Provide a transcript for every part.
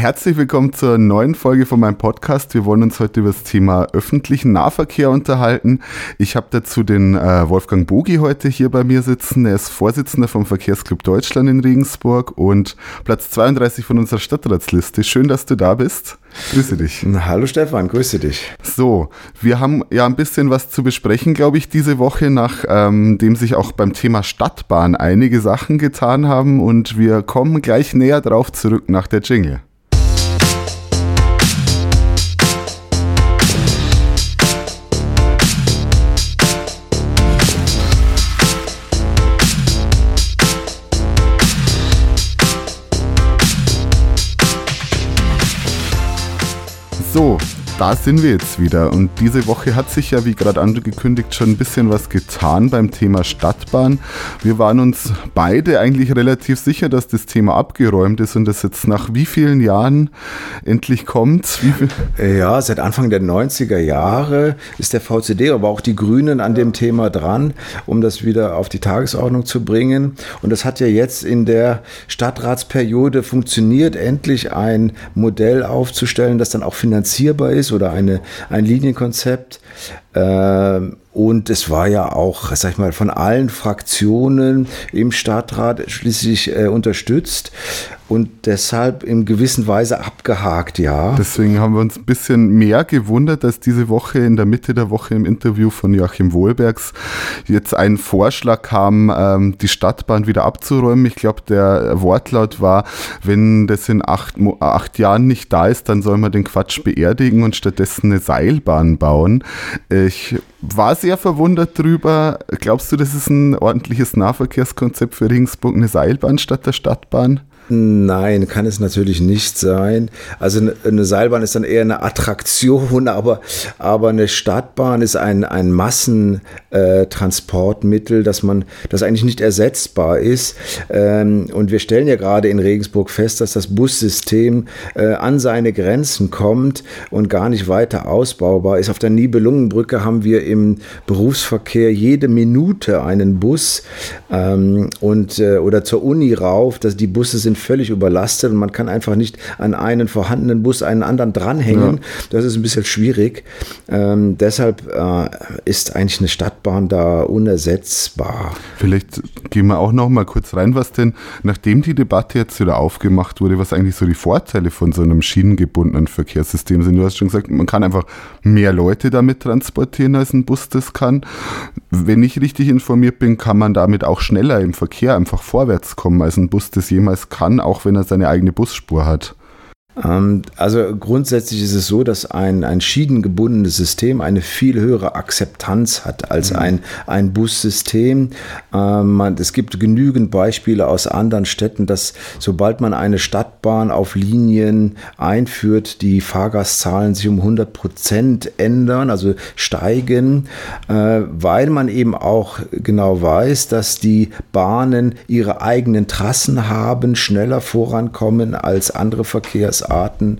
Herzlich willkommen zur neuen Folge von meinem Podcast. Wir wollen uns heute über das Thema öffentlichen Nahverkehr unterhalten. Ich habe dazu den äh, Wolfgang Bogi heute hier bei mir sitzen. Er ist Vorsitzender vom Verkehrsclub Deutschland in Regensburg und Platz 32 von unserer Stadtratsliste. Schön, dass du da bist. Grüße dich. Hallo Stefan, grüße dich. So, wir haben ja ein bisschen was zu besprechen, glaube ich, diese Woche, nachdem ähm, sich auch beim Thema Stadtbahn einige Sachen getan haben und wir kommen gleich näher drauf zurück nach der Jingle. Da sind wir jetzt wieder. Und diese Woche hat sich ja, wie gerade angekündigt, schon ein bisschen was getan beim Thema Stadtbahn. Wir waren uns beide eigentlich relativ sicher, dass das Thema abgeräumt ist und das jetzt nach wie vielen Jahren endlich kommt. ja, seit Anfang der 90er Jahre ist der VCD, aber auch die Grünen an dem Thema dran, um das wieder auf die Tagesordnung zu bringen. Und das hat ja jetzt in der Stadtratsperiode funktioniert, endlich ein Modell aufzustellen, das dann auch finanzierbar ist oder eine, ein Linienkonzept. Ähm, und es war ja auch, sag ich mal, von allen Fraktionen im Stadtrat schließlich äh, unterstützt und deshalb in gewisser Weise abgehakt, ja. Deswegen haben wir uns ein bisschen mehr gewundert, dass diese Woche in der Mitte der Woche im Interview von Joachim Wohlbergs jetzt ein Vorschlag kam, ähm, die Stadtbahn wieder abzuräumen. Ich glaube, der Wortlaut war, wenn das in acht, acht Jahren nicht da ist, dann soll man den Quatsch beerdigen und stattdessen eine Seilbahn bauen. Ich war sehr verwundert drüber. Glaubst du, das ist ein ordentliches Nahverkehrskonzept für Regensburg, eine Seilbahn statt der Stadtbahn? Nein, kann es natürlich nicht sein. Also eine Seilbahn ist dann eher eine Attraktion, aber, aber eine Stadtbahn ist ein, ein Massentransportmittel, äh, dass man, das eigentlich nicht ersetzbar ist. Ähm, und wir stellen ja gerade in Regensburg fest, dass das Bussystem äh, an seine Grenzen kommt und gar nicht weiter ausbaubar ist. Auf der Nibelungenbrücke haben wir im Berufsverkehr jede Minute einen Bus ähm, äh, oder zur Uni rauf, dass die Busse sind völlig überlastet und man kann einfach nicht an einen vorhandenen Bus einen anderen dranhängen. Ja. Das ist ein bisschen schwierig. Ähm, deshalb äh, ist eigentlich eine Stadtbahn da unersetzbar. Vielleicht gehen wir auch noch mal kurz rein, was denn, nachdem die Debatte jetzt wieder aufgemacht wurde, was eigentlich so die Vorteile von so einem schienengebundenen Verkehrssystem sind. Du hast schon gesagt, man kann einfach mehr Leute damit transportieren, als ein Bus das kann. Wenn ich richtig informiert bin, kann man damit auch schneller im Verkehr einfach vorwärts kommen, als ein Bus das jemals kann kann, auch wenn er seine eigene Busspur hat. Ähm, also grundsätzlich ist es so, dass ein, ein schienengebundenes System eine viel höhere Akzeptanz hat als mhm. ein, ein Bussystem. Ähm, es gibt genügend Beispiele aus anderen Städten, dass sobald man eine Stadtbahn auf Linien einführt, die Fahrgastzahlen sich um 100 Prozent ändern, also steigen, äh, weil man eben auch genau weiß, dass die Bahnen ihre eigenen Trassen haben, schneller vorankommen als andere Verkehrs Arten.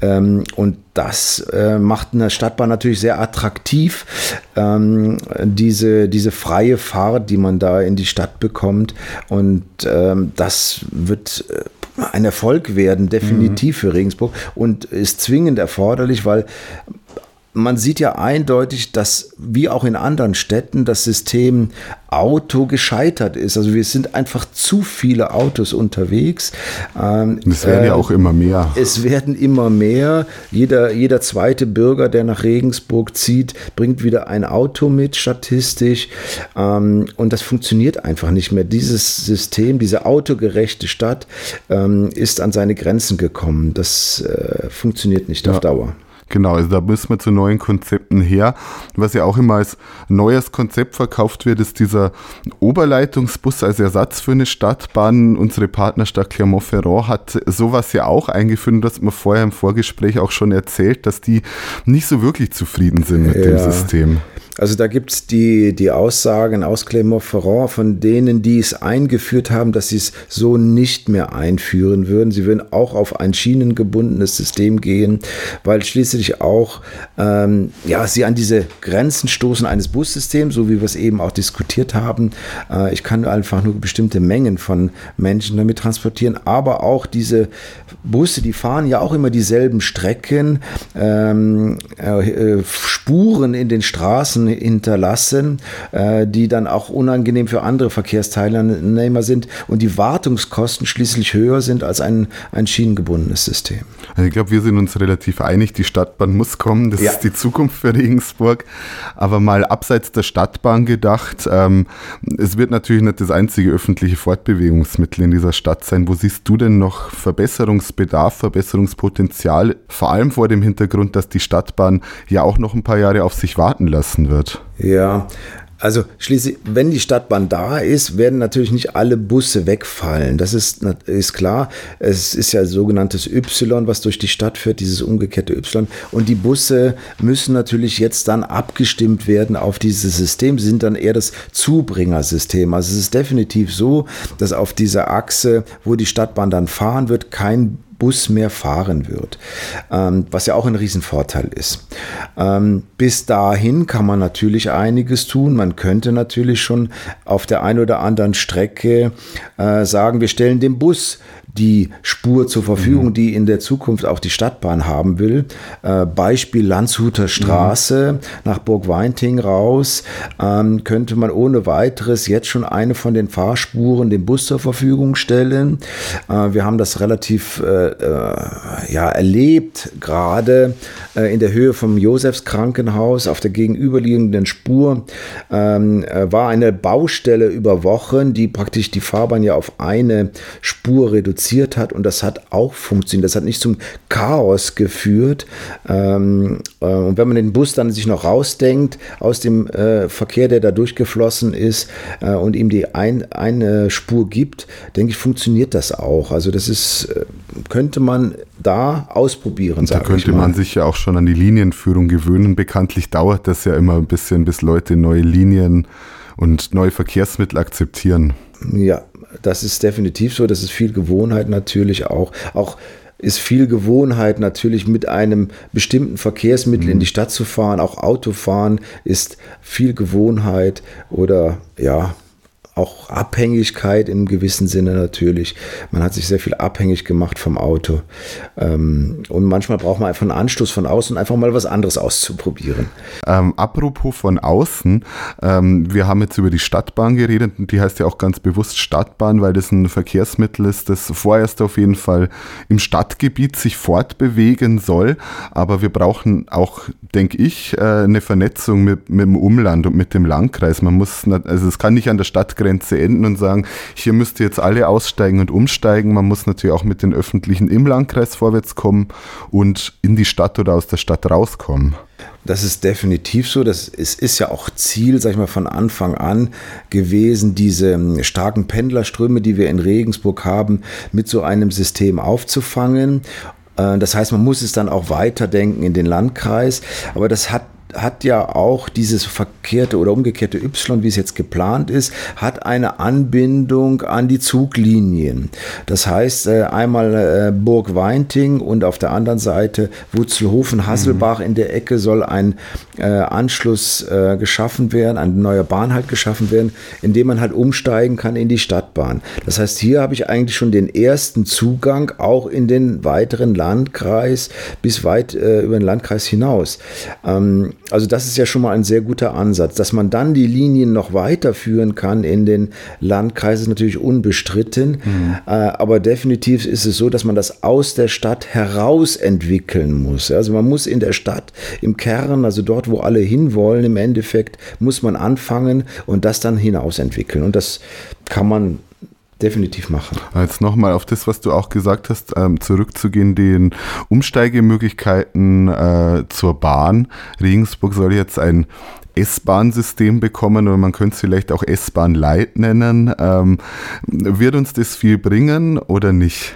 Ähm, und das äh, macht eine Stadtbahn natürlich sehr attraktiv, ähm, diese, diese freie Fahrt, die man da in die Stadt bekommt. Und ähm, das wird äh, ein Erfolg werden, definitiv mhm. für Regensburg und ist zwingend erforderlich, weil man sieht ja eindeutig, dass wie auch in anderen Städten das System Auto gescheitert ist. Also wir sind einfach zu viele Autos unterwegs. Ähm, es werden äh, ja auch immer mehr. Es werden immer mehr. Jeder, jeder zweite Bürger, der nach Regensburg zieht, bringt wieder ein Auto mit, statistisch. Ähm, und das funktioniert einfach nicht mehr. Dieses System, diese autogerechte Stadt ähm, ist an seine Grenzen gekommen. Das äh, funktioniert nicht ja. auf Dauer. Genau, also da müssen wir zu neuen Konzepten her. Was ja auch immer als neues Konzept verkauft wird, ist dieser Oberleitungsbus als Ersatz für eine Stadtbahn. Unsere Partnerstadt Clermont-Ferrand hat sowas ja auch eingeführt, das man vorher im Vorgespräch auch schon erzählt, dass die nicht so wirklich zufrieden sind mit ja. dem System. Also da gibt es die, die Aussagen aus Clermont-Ferrand von denen, die es eingeführt haben, dass sie es so nicht mehr einführen würden. Sie würden auch auf ein schienengebundenes System gehen, weil schließlich auch ähm, ja, sie an diese Grenzen stoßen eines Bussystems, so wie wir es eben auch diskutiert haben. Äh, ich kann einfach nur bestimmte Mengen von Menschen damit transportieren, aber auch diese Busse, die fahren ja auch immer dieselben Strecken, ähm, äh, äh Spuren in den Straßen hinterlassen, äh, die dann auch unangenehm für andere Verkehrsteilnehmer sind und die Wartungskosten schließlich höher sind als ein, ein schienengebundenes System. Also ich glaube, wir sind uns relativ einig, die Stadtbahn muss kommen, das ja. ist die Zukunft für Regensburg. Aber mal abseits der Stadtbahn gedacht, ähm, es wird natürlich nicht das einzige öffentliche Fortbewegungsmittel in dieser Stadt sein. Wo siehst du denn noch Verbesserungsbedarf, Verbesserungspotenzial, vor allem vor dem Hintergrund, dass die Stadtbahn ja auch noch ein paar Jahre auf sich warten lassen wird? Ja, also schließlich, wenn die Stadtbahn da ist, werden natürlich nicht alle Busse wegfallen. Das ist, ist klar. Es ist ja sogenanntes Y, was durch die Stadt führt, dieses umgekehrte Y. Und die Busse müssen natürlich jetzt dann abgestimmt werden auf dieses System. Sie sind dann eher das Zubringersystem. Also es ist definitiv so, dass auf dieser Achse, wo die Stadtbahn dann fahren wird, kein Bus mehr fahren wird, ähm, was ja auch ein Riesenvorteil ist. Ähm, bis dahin kann man natürlich einiges tun. Man könnte natürlich schon auf der einen oder anderen Strecke äh, sagen, wir stellen dem Bus die Spur zur Verfügung, mhm. die in der Zukunft auch die Stadtbahn haben will. Äh, Beispiel Landshuter Straße mhm. nach Burg Weinting raus, ähm, könnte man ohne weiteres jetzt schon eine von den Fahrspuren dem Bus zur Verfügung stellen. Äh, wir haben das relativ äh, äh ja, erlebt, gerade äh, in der Höhe vom Josefs Krankenhaus auf der gegenüberliegenden Spur ähm, äh, war eine Baustelle über Wochen, die praktisch die Fahrbahn ja auf eine Spur reduziert reduziert hat und das hat auch funktioniert. Das hat nicht zum Chaos geführt. Ähm, äh, und wenn man den Bus dann sich noch rausdenkt aus dem äh, Verkehr, der da durchgeflossen ist äh, und ihm die ein, eine Spur gibt, denke ich, funktioniert das auch. Also das ist, äh, könnte man da ausprobieren. Da könnte man sich ja auch schon an die Linienführung gewöhnen. Bekanntlich dauert das ja immer ein bisschen, bis Leute neue Linien und neue Verkehrsmittel akzeptieren. Ja, das ist definitiv so. Das ist viel Gewohnheit natürlich auch. Auch ist viel Gewohnheit natürlich mit einem bestimmten Verkehrsmittel mhm. in die Stadt zu fahren. Auch Autofahren ist viel Gewohnheit oder ja, auch Abhängigkeit im gewissen Sinne natürlich. Man hat sich sehr viel abhängig gemacht vom Auto. Ähm, und manchmal braucht man einfach einen Anstoß von außen, einfach mal was anderes auszuprobieren. Ähm, apropos von außen, ähm, wir haben jetzt über die Stadtbahn geredet die heißt ja auch ganz bewusst Stadtbahn, weil das ein Verkehrsmittel ist, das vorerst auf jeden Fall im Stadtgebiet sich fortbewegen soll. Aber wir brauchen auch, denke ich, äh, eine Vernetzung mit, mit dem Umland und mit dem Landkreis. Man muss, also es kann nicht an der Stadtgrenze Stadtgrenze enden und sagen, hier müsst ihr jetzt alle aussteigen und umsteigen. Man muss natürlich auch mit den Öffentlichen im Landkreis vorwärts kommen und in die Stadt oder aus der Stadt rauskommen. Das ist definitiv so. Das ist, ist ja auch Ziel, sag ich mal, von Anfang an gewesen, diese ähm, starken Pendlerströme, die wir in Regensburg haben, mit so einem System aufzufangen. Äh, das heißt, man muss es dann auch weiterdenken in den Landkreis. Aber das hat hat ja auch dieses verkehrte oder umgekehrte Y, wie es jetzt geplant ist, hat eine Anbindung an die Zuglinien. Das heißt, äh, einmal äh, Burg Weinting und auf der anderen Seite Wutzelhofen, Hasselbach mhm. in der Ecke soll ein äh, Anschluss geschaffen werden, ein neuer Bahnhalt geschaffen werden, in dem man halt umsteigen kann in die Stadtbahn. Das heißt, hier habe ich eigentlich schon den ersten Zugang auch in den weiteren Landkreis bis weit über den Landkreis hinaus. Ähm, also das ist ja schon mal ein sehr guter Ansatz. Dass man dann die Linien noch weiterführen kann in den Landkreisen, ist natürlich unbestritten. Mhm. Äh, aber definitiv ist es so, dass man das aus der Stadt heraus entwickeln muss. Also man muss in der Stadt, im Kern, also dort, wo alle hinwollen, im Endeffekt, muss man anfangen und das dann hinaus entwickeln. Und das kann man definitiv machen. Jetzt nochmal auf das, was du auch gesagt hast, ähm, zurückzugehen, den Umsteigemöglichkeiten äh, zur Bahn. Regensburg soll jetzt ein S-Bahn-System bekommen oder man könnte es vielleicht auch S-Bahn Light nennen. Ähm, wird uns das viel bringen oder nicht?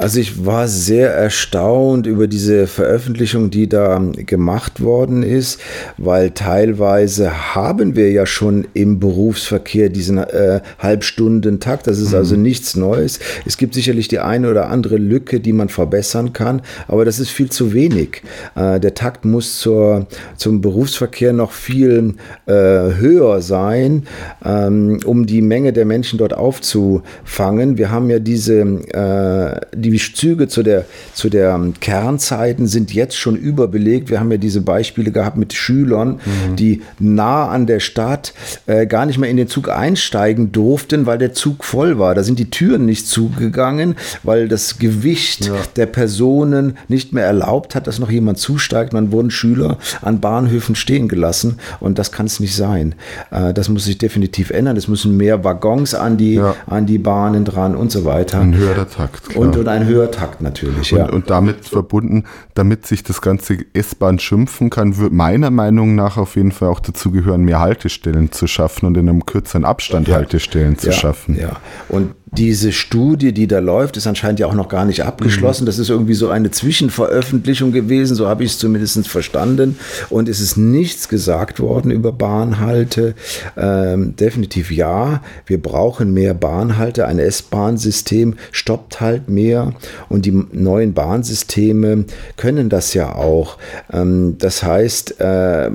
Also ich war sehr erstaunt über diese Veröffentlichung, die da gemacht worden ist, weil teilweise haben wir ja schon im Berufsverkehr diesen äh, Halbstundentakt. Das ist mhm. also nichts Neues. Es gibt sicherlich die eine oder andere Lücke, die man verbessern kann, aber das ist viel zu wenig. Äh, der Takt muss zur, zum Berufsverkehr noch viel äh, höher sein, ähm, um die Menge der Menschen dort aufzufangen. Wir haben ja diese äh, die Züge zu der, zu der Kernzeiten sind jetzt schon überbelegt. Wir haben ja diese Beispiele gehabt mit Schülern, mhm. die nah an der Stadt äh, gar nicht mehr in den Zug einsteigen durften, weil der Zug voll war. Da sind die Türen nicht zugegangen, weil das Gewicht ja. der Personen nicht mehr erlaubt hat, dass noch jemand zusteigt. Man wurden Schüler an Bahnhöfen stehen gelassen und das kann es nicht sein. Äh, das muss sich definitiv ändern. Es müssen mehr Waggons an die, ja. an die Bahnen dran und so weiter. Ein höherer Takt. Klar. Und, und ein höherer Takt natürlich. Und, ja. und damit verbunden, damit sich das ganze S-Bahn schimpfen kann, wird meiner Meinung nach auf jeden Fall auch dazu gehören, mehr Haltestellen zu schaffen und in einem kürzeren Abstand ja. Haltestellen zu ja. schaffen. Ja, und diese Studie, die da läuft, ist anscheinend ja auch noch gar nicht abgeschlossen. Mhm. Das ist irgendwie so eine Zwischenveröffentlichung gewesen, so habe ich es zumindest verstanden. Und es ist nichts gesagt worden über Bahnhalte. Ähm, definitiv ja, wir brauchen mehr Bahnhalte. Ein S-Bahn-System stoppt halt mehr und die neuen Bahnsysteme können das ja auch. Ähm, das heißt, äh,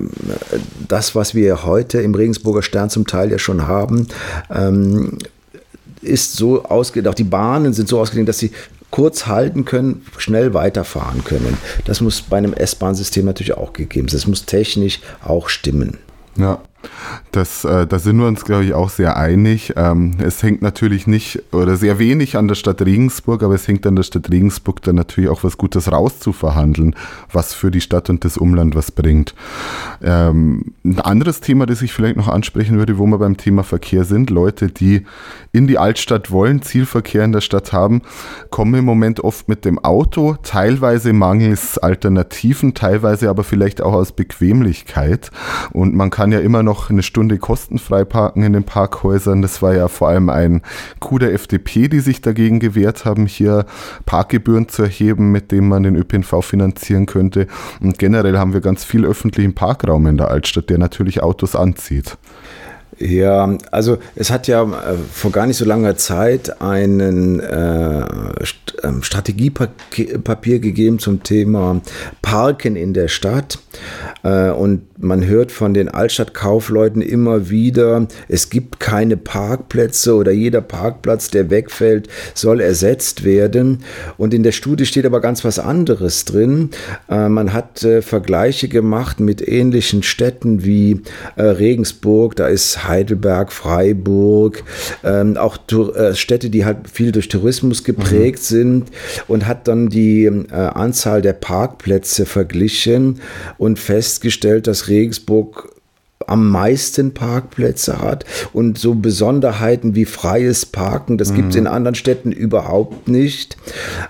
das, was wir heute im Regensburger Stern zum Teil ja schon haben, ähm, ist so ausgelegt, auch die Bahnen sind so ausgelegt, dass sie kurz halten können, schnell weiterfahren können. Das muss bei einem S-Bahn-System natürlich auch gegeben sein. Das muss technisch auch stimmen. Ja. Das, äh, da sind wir uns, glaube ich, auch sehr einig. Ähm, es hängt natürlich nicht oder sehr wenig an der Stadt Regensburg, aber es hängt an der Stadt Regensburg dann natürlich auch was Gutes rauszuverhandeln, was für die Stadt und das Umland was bringt. Ähm, ein anderes Thema, das ich vielleicht noch ansprechen würde, wo wir beim Thema Verkehr sind, Leute, die in die Altstadt wollen, Zielverkehr in der Stadt haben, kommen im Moment oft mit dem Auto, teilweise mangels Alternativen, teilweise aber vielleicht auch aus Bequemlichkeit. Und man kann ja immer noch eine Stunde kostenfrei parken in den Parkhäusern. Das war ja vor allem ein Coup der FDP, die sich dagegen gewehrt haben, hier Parkgebühren zu erheben, mit denen man den ÖPNV finanzieren könnte. Und generell haben wir ganz viel öffentlichen Parkraum in der Altstadt, der natürlich Autos anzieht. Ja, also es hat ja äh, vor gar nicht so langer Zeit einen äh, ähm, Strategiepapier gegeben zum Thema Parken in der Stadt. Äh, und man hört von den Altstadtkaufleuten immer wieder, es gibt keine Parkplätze oder jeder Parkplatz, der wegfällt, soll ersetzt werden. Und in der Studie steht aber ganz was anderes drin. Äh, man hat äh, Vergleiche gemacht mit ähnlichen Städten wie Regensburg, da ist Heidelberg, Freiburg, ähm, auch Städte, die halt viel durch Tourismus geprägt mhm. sind und hat dann die Anzahl der Parkplätze verglichen und festgestellt, dass Regensburg am meisten Parkplätze hat und so Besonderheiten wie freies Parken, das mhm. gibt es in anderen Städten überhaupt nicht.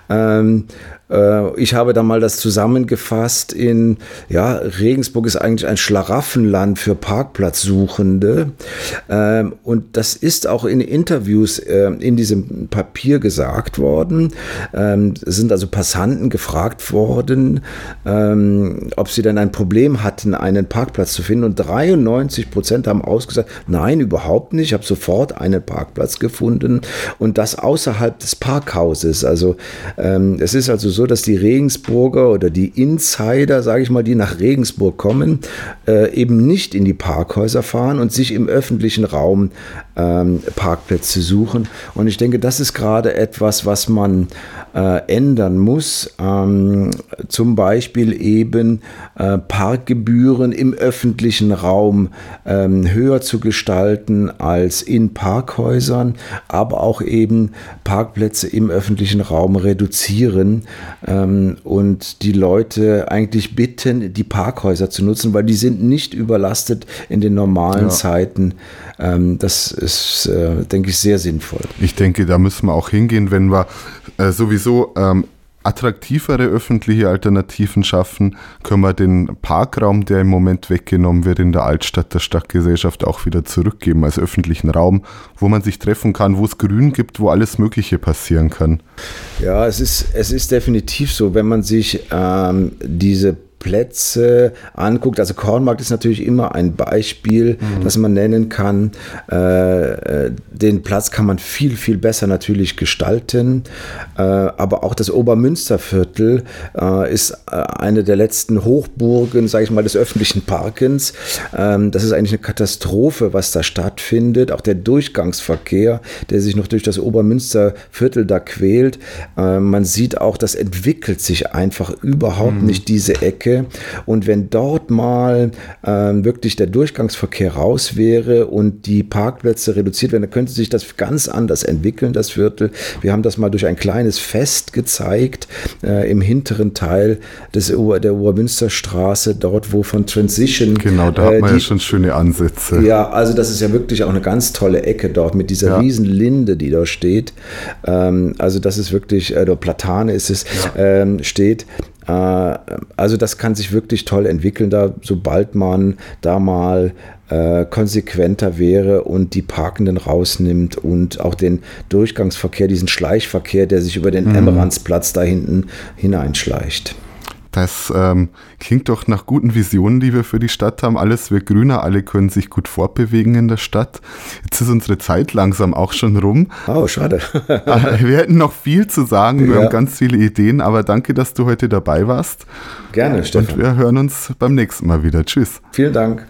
Ähm, äh, ich habe da mal das zusammengefasst in, ja, Regensburg ist eigentlich ein Schlaraffenland für Parkplatzsuchende. Ähm, und das ist auch in Interviews äh, in diesem Papier gesagt worden. Ähm, es sind also Passanten gefragt worden, ähm, ob sie denn ein Problem hatten, einen Parkplatz zu finden. Und 93 Prozent haben ausgesagt, nein, überhaupt nicht. Ich habe sofort einen Parkplatz gefunden und das außerhalb des Parkhauses. Also es ist also so, dass die Regensburger oder die Insider, sage ich mal, die nach Regensburg kommen, äh, eben nicht in die Parkhäuser fahren und sich im öffentlichen Raum ähm, Parkplätze suchen. Und ich denke, das ist gerade etwas, was man äh, ändern muss. Ähm, zum Beispiel eben äh, Parkgebühren im öffentlichen Raum ähm, höher zu gestalten als in Parkhäusern, aber auch eben Parkplätze im öffentlichen Raum reduzieren ähm, und die Leute eigentlich bitten, die Parkhäuser zu nutzen, weil die sind nicht überlastet in den normalen ja. Zeiten. Ähm, das ist, äh, denke ich, sehr sinnvoll. Ich denke, da müssen wir auch hingehen, wenn wir äh, sowieso ähm, attraktivere öffentliche Alternativen schaffen, können wir den Parkraum, der im Moment weggenommen wird in der Altstadt der Stadtgesellschaft, auch wieder zurückgeben als öffentlichen Raum, wo man sich treffen kann, wo es Grün gibt, wo alles Mögliche passieren kann. Ja, es ist, es ist definitiv so, wenn man sich ähm, diese Plätze anguckt. Also Kornmarkt ist natürlich immer ein Beispiel, mhm. das man nennen kann. Äh, äh, den Platz kann man viel, viel besser natürlich gestalten. Äh, aber auch das Obermünsterviertel äh, ist äh, eine der letzten Hochburgen, sage ich mal, des öffentlichen Parkens. Ähm, das ist eigentlich eine Katastrophe, was da stattfindet. Auch der Durchgangsverkehr, der sich noch durch das Obermünsterviertel da quält. Äh, man sieht auch, das entwickelt sich einfach überhaupt mhm. nicht diese Ecke. Und wenn dort mal ähm, wirklich der Durchgangsverkehr raus wäre und die Parkplätze reduziert werden, dann könnte sich das ganz anders entwickeln, das Viertel. Wir haben das mal durch ein kleines Fest gezeigt äh, im hinteren Teil des, der Obermünsterstraße, dort wo von Transition. Genau, da äh, hat man die, ja schon schöne Ansätze. Ja, also das ist ja wirklich auch eine ganz tolle Ecke dort mit dieser ja. riesen Linde, die da steht. Ähm, also das ist wirklich, äh, Platane ist es, ja. ähm, steht. Äh, also das kann sich wirklich toll entwickeln, da sobald man da mal äh, konsequenter wäre und die Parkenden rausnimmt und auch den Durchgangsverkehr, diesen Schleichverkehr, der sich über den mhm. Emmeransplatz da hinten hineinschleicht. Das ähm, klingt doch nach guten Visionen, die wir für die Stadt haben. Alles wird grüner, alle können sich gut fortbewegen in der Stadt. Jetzt ist unsere Zeit langsam auch schon rum. Oh, schade. Wir hätten noch viel zu sagen, wir ja. haben ganz viele Ideen, aber danke, dass du heute dabei warst. Gerne, Stefan. Und wir hören uns beim nächsten Mal wieder. Tschüss. Vielen Dank.